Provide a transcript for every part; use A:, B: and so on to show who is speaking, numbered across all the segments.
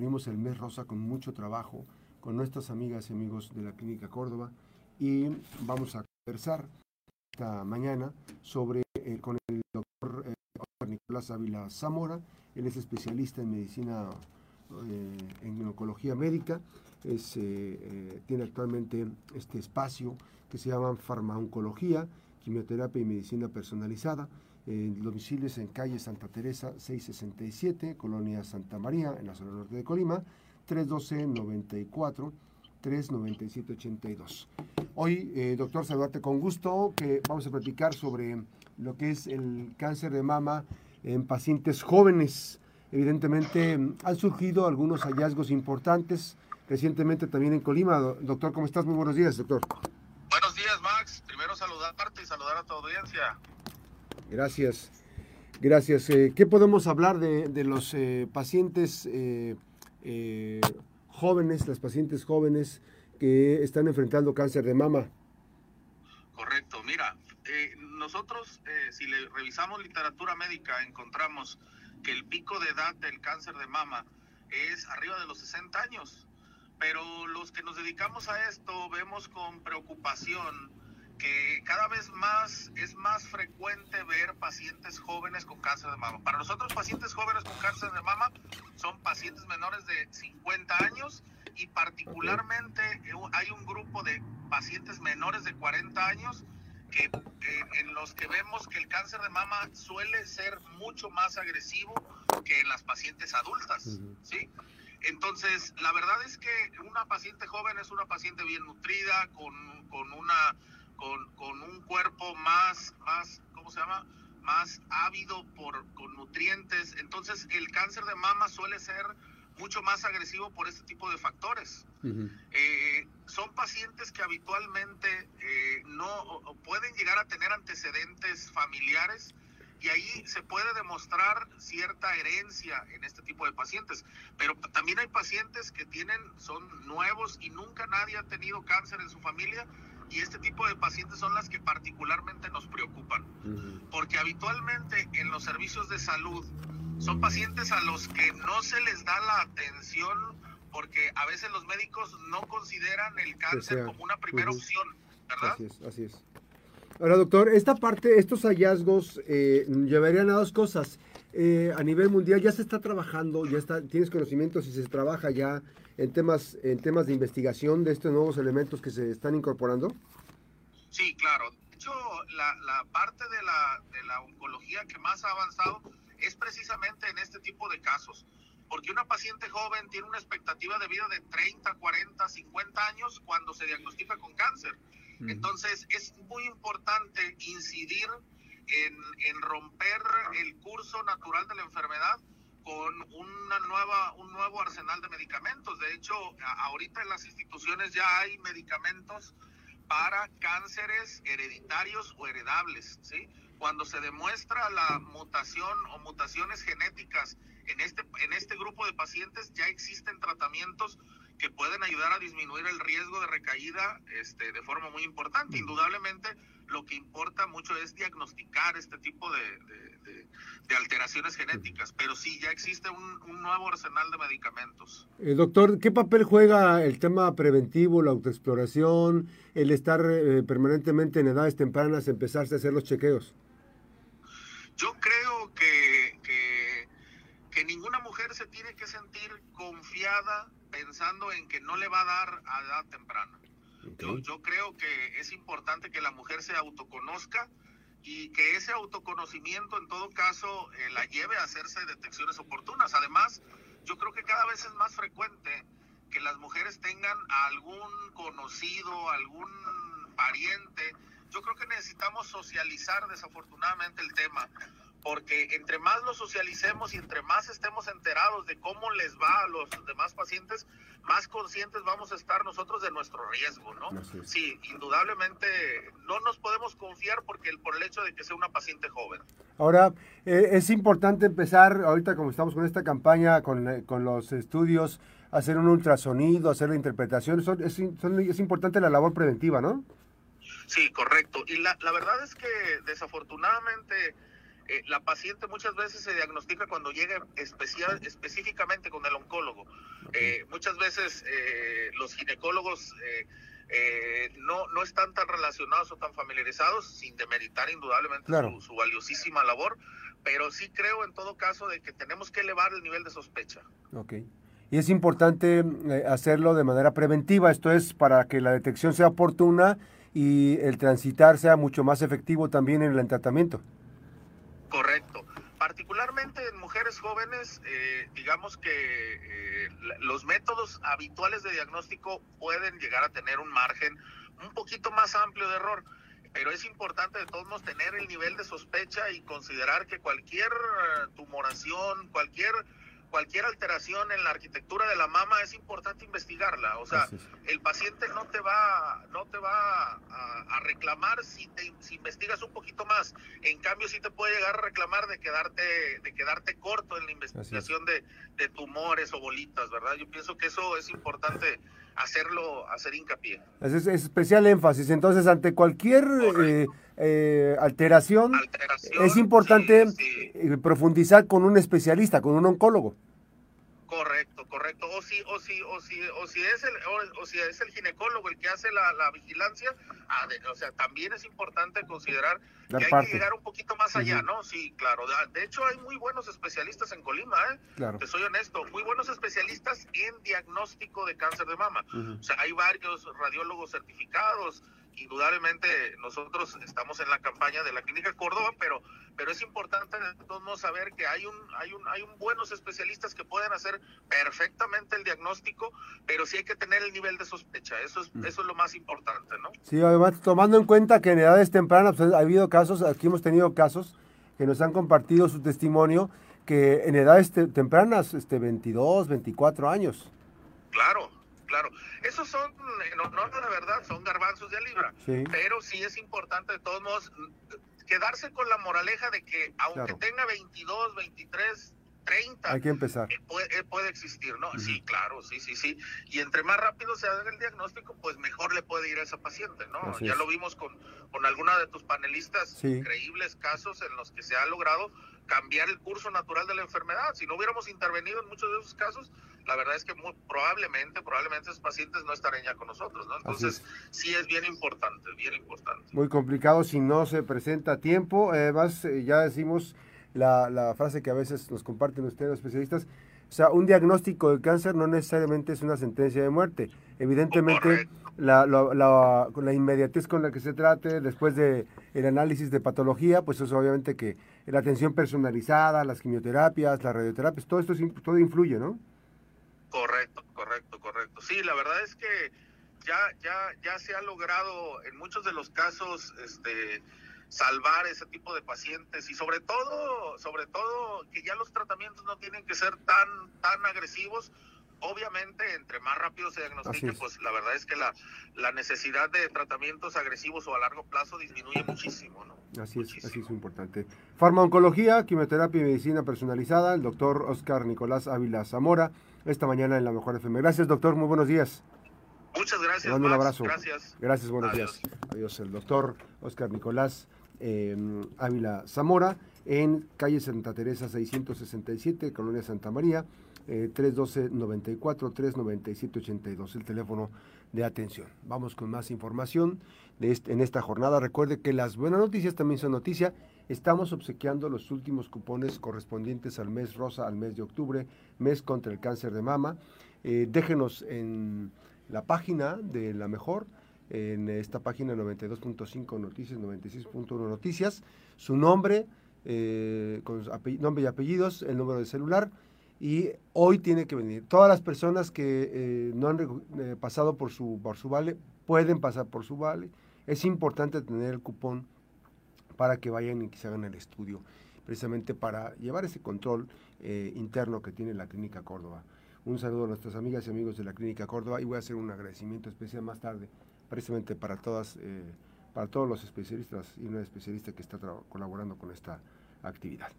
A: concluimos el mes rosa con mucho trabajo con nuestras amigas y amigos de la Clínica Córdoba y vamos a conversar esta mañana sobre eh, con el doctor eh, Nicolás Ávila Zamora. Él es especialista en medicina, eh, en oncología médica. Es, tiene actualmente este espacio que se llama Farmaoncología, Quimioterapia y Medicina Personalizada. En domicilios en calle Santa Teresa 667, Colonia Santa María, en la zona norte de Colima, 312-94. 39782. Hoy, eh, doctor, saludarte con gusto, que vamos a platicar sobre lo que es el cáncer de mama en pacientes jóvenes. Evidentemente han surgido algunos hallazgos importantes recientemente también en Colima. Doctor, ¿cómo estás? Muy buenos días, doctor.
B: Buenos días, Max. Primero saludarte y saludar a tu audiencia.
A: Gracias. Gracias. Eh, ¿Qué podemos hablar de, los eh, pacientes eh, jóvenes, las pacientes jóvenes que están enfrentando cáncer de mama?
B: Correcto. Mira, nosotros si le revisamos literatura médica encontramos que el pico de edad del cáncer de mama es arriba de los 60 años. Pero los que nos dedicamos a esto vemos con preocupación que cada vez más es más frecuente ver pacientes jóvenes con cáncer de mama. Para nosotros pacientes jóvenes con cáncer de mama son pacientes menores de 50 años y particularmente hay un grupo de pacientes menores de 40 años que, en los que vemos que el cáncer de mama suele ser mucho más agresivo que en las pacientes adultas, ¿sí? Entonces, la verdad es que una paciente joven es una paciente bien nutrida, con, con una con, un cuerpo más, más, ¿cómo se llama? Más ávido por, con nutrientes. Entonces el cáncer de mama suele ser mucho más agresivo por este tipo de factores. Eh, son pacientes que habitualmente eh, no pueden llegar a tener antecedentes familiares y ahí se puede demostrar cierta herencia en este tipo de pacientes. Pero también hay pacientes que tienen, son nuevos y nunca nadie ha tenido cáncer en su familia y este tipo de pacientes son las que particularmente nos preocupan, porque habitualmente en los servicios de salud son pacientes a los que no se les da la atención porque a veces los médicos no consideran el cáncer como una primera opción, ¿verdad?
A: Así es, así es. Ahora, doctor, esta parte, estos hallazgos eh, llevarían a dos cosas. Eh, a nivel mundial ya se está trabajando, ya está, tienes conocimientos y se trabaja ya en temas, en temas de investigación de estos nuevos elementos que se están incorporando?
B: Sí, claro. De hecho, la, parte de la, de la oncología que más ha avanzado es precisamente en este tipo de casos porque una paciente joven tiene una expectativa de vida de 30, 40, 50 años cuando se diagnostica con cáncer. Entonces es muy importante incidir en, en, romper el curso natural de la enfermedad con una nueva, un nuevo arsenal de medicamentos. De hecho, ahorita en las instituciones ya hay medicamentos para cánceres hereditarios o heredables, ¿sí? Cuando se demuestra la mutación o mutaciones genéticas en este, en este grupo de pacientes, ya existen tratamientos que pueden ayudar a disminuir el riesgo de recaída este, de forma muy importante. Indudablemente, lo que importa mucho es diagnosticar este tipo de, alteraciones genéticas, pero sí, ya existe un, nuevo arsenal de medicamentos.
A: Eh, doctor, ¿qué papel juega el tema preventivo, la autoexploración, el estar eh, permanentemente en edades tempranas, empezarse a hacer los chequeos?
B: Yo creo que ninguna mujer se tiene que sentir confiada pensando en que no le va a dar a edad temprana. Yo, creo que es importante que la mujer se autoconozca y que ese autoconocimiento en todo caso eh, la lleve a hacerse detecciones oportunas. Además, yo creo que cada vez es más frecuente que las mujeres tengan algún conocido, algún pariente. Yo creo que necesitamos socializar desafortunadamente el tema porque entre más lo socialicemos y entre más estemos enterados de cómo les va a los demás pacientes, más conscientes vamos a estar nosotros de nuestro riesgo, ¿no? Sí, indudablemente no nos podemos confiar porque el, por el hecho de que sea una paciente joven.
A: Ahora, eh, es importante empezar, ahorita como estamos con esta campaña, con, eh, con los estudios, hacer un ultrasonido, hacer la interpretación, es, es importante la labor preventiva, ¿no?
B: Sí, correcto. Y la, la verdad es que desafortunadamente eh, la paciente muchas veces se diagnostica cuando llega especial, específicamente con el oncólogo, Eh, muchas veces eh, los ginecólogos eh, no, no están tan relacionados o tan familiarizados, sin demeritar indudablemente su, valiosísima labor, pero sí creo en todo caso de que tenemos que elevar el nivel de sospecha.
A: Ok. Y es importante hacerlo de manera preventiva, esto es para que la detección sea oportuna y el transitar sea mucho más efectivo también en el tratamiento.
B: Particularmente en mujeres jóvenes, eh, digamos que eh, los métodos habituales de diagnóstico pueden llegar a tener un margen un poquito más amplio de error, pero es importante de todos modos tener el nivel de sospecha y considerar que cualquier eh, tumoración, cualquier cualquier alteración en la arquitectura de la mama es importante investigarla. O sea, el paciente no te va, no te va a, reclamar si, te, si investigas un poquito más. En cambio, sí te puede llegar a reclamar de quedarte, de quedarte corto en la investigación de, tumores o bolitas, ¿verdad? Yo pienso que eso es importante hacerlo, hacer hincapié.
A: Es, especial énfasis. Entonces, ante cualquier eh, eh, alteración, es importante eh, profundizar con un especialista, con un oncólogo.
B: O si, o si, o si, o si es el, o, si es el ginecólogo el que hace la, vigilancia, ah, o sea, también es importante considerar que hay que llegar un poquito más allá, ¿no? Sí, claro. De hecho, hay muy buenos especialistas en Colima, ¿eh? Claro. Te soy honesto, muy buenos especialistas en diagnóstico de cáncer de mama. O sea, hay varios radiólogos certificados, indudablemente nosotros estamos en la campaña de la Clínica Córdoba, pero, pero es importante de todos modos saber que hay un, hay un, hay un buenos especialistas que pueden hacer perfectamente el diagnóstico, pero sí hay que tener el nivel de sospecha, eso es, mm. eso es lo más importante, ¿no?
A: Sí, además tomando en cuenta que en edades tempranas pues, ha habido casos, aquí hemos tenido casos que nos han compartido su testimonio que en edades tempranas, este 22, 24 años.
B: Claro, claro. Esos son, en honor de la verdad, son garbanzos de libra. Pero sí es importante, de todos modos, quedarse con la moraleja de que aunque tenga 22, 23, 30.
A: Hay que empezar.
B: Eh, eh, puede, existir, ¿no? Sí, claro, sí, sí, sí. Y entre más rápido se haga el diagnóstico, pues mejor le puede ir a esa paciente, ¿no? ya lo vimos con, con alguna de tus panelistas, increíbles casos en los que se ha logrado cambiar el curso natural de la enfermedad. Si no hubiéramos intervenido en muchos de esos casos, la verdad es que muy, probablemente, probablemente esos pacientes no estarían ya con nosotros, ¿no? Entonces, sí es bien importante, bien importante.
A: Muy complicado si no se presenta a tiempo. Además, eh, ya decimos la, la, frase que a veces nos comparten ustedes, los especialistas, o sea, un diagnóstico de cáncer no necesariamente es una sentencia de muerte. Evidentemente, la, la, la, inmediatez con la que se trate, después de el análisis de patología, pues eso obviamente que la atención personalizada, las quimioterapias, las radioterapias, todo esto todo influye, ¿no?
B: Sí, la verdad es que ya, ya, ya se ha logrado en muchos de los casos, este, salvar ese tipo de pacientes y sobre todo, sobre todo que ya los tratamientos no tienen que ser tan, tan agresivos. Obviamente, entre más rápido se diagnostique, pues la verdad es que la, la necesidad de tratamientos agresivos o a largo plazo disminuye muchísimo, ¿no?
A: Así es, así es importante. Farmacología, quimioterapia y medicina personalizada, el doctor Oscar Nicolás Ávila Zamora, esta mañana en la Mejor FM. Gracias, doctor, muy buenos días.
B: Muchas gracias.
A: un abrazo.
B: Gracias.
A: Gracias, buenos días. Adiós, el doctor Oscar Nicolás Em, Ávila Zamora, en calle Santa Teresa 667, Colonia Santa María, 312-94-397-82, eh, el teléfono de atención. Vamos con más información en esta jornada. Recuerde que las buenas noticias también son noticia. Estamos obsequiando los últimos cupones correspondientes al mes rosa, al mes de octubre, mes contra el cáncer de mama. Eh, déjenos en la página de la mejor en esta página 92.5 Noticias, 96.1 Noticias, su nombre, eh, nombre y apellidos, el número de celular, y hoy tiene que venir. Todas las personas que eh, no han eh, pasado por su, por su vale, pueden pasar por su vale. Es importante tener el cupón para que vayan y que se hagan el estudio, precisamente para llevar ese control interno que tiene la Clínica Córdoba. Un saludo a nuestras amigas y amigos de la Clínica Córdoba y voy a hacer un agradecimiento especial más tarde precisamente para todas, eh, para todos los especialistas y una especialista que está colaborando con esta actividad.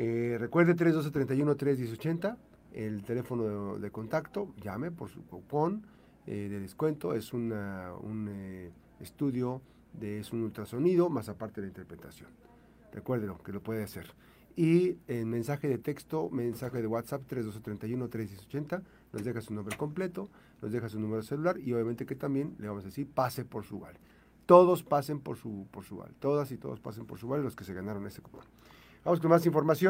A: Eh, recuerde 312-31-31080, el teléfono de, contacto, llame por su cupón eh, de descuento, es un eh, estudio, de, es un ultrasonido, más aparte de la interpretación. Recuérdelo, que lo puede hacer. Y el mensaje de texto, mensaje de WhatsApp 312-31-31080, nos deja su nombre completo, nos deja su número celular y obviamente que también le vamos a decir pase por su vale. Todos pasen por su, por su vale, todas y todos pasen por su vale los que se ganaron este cupón. Vamos con más información.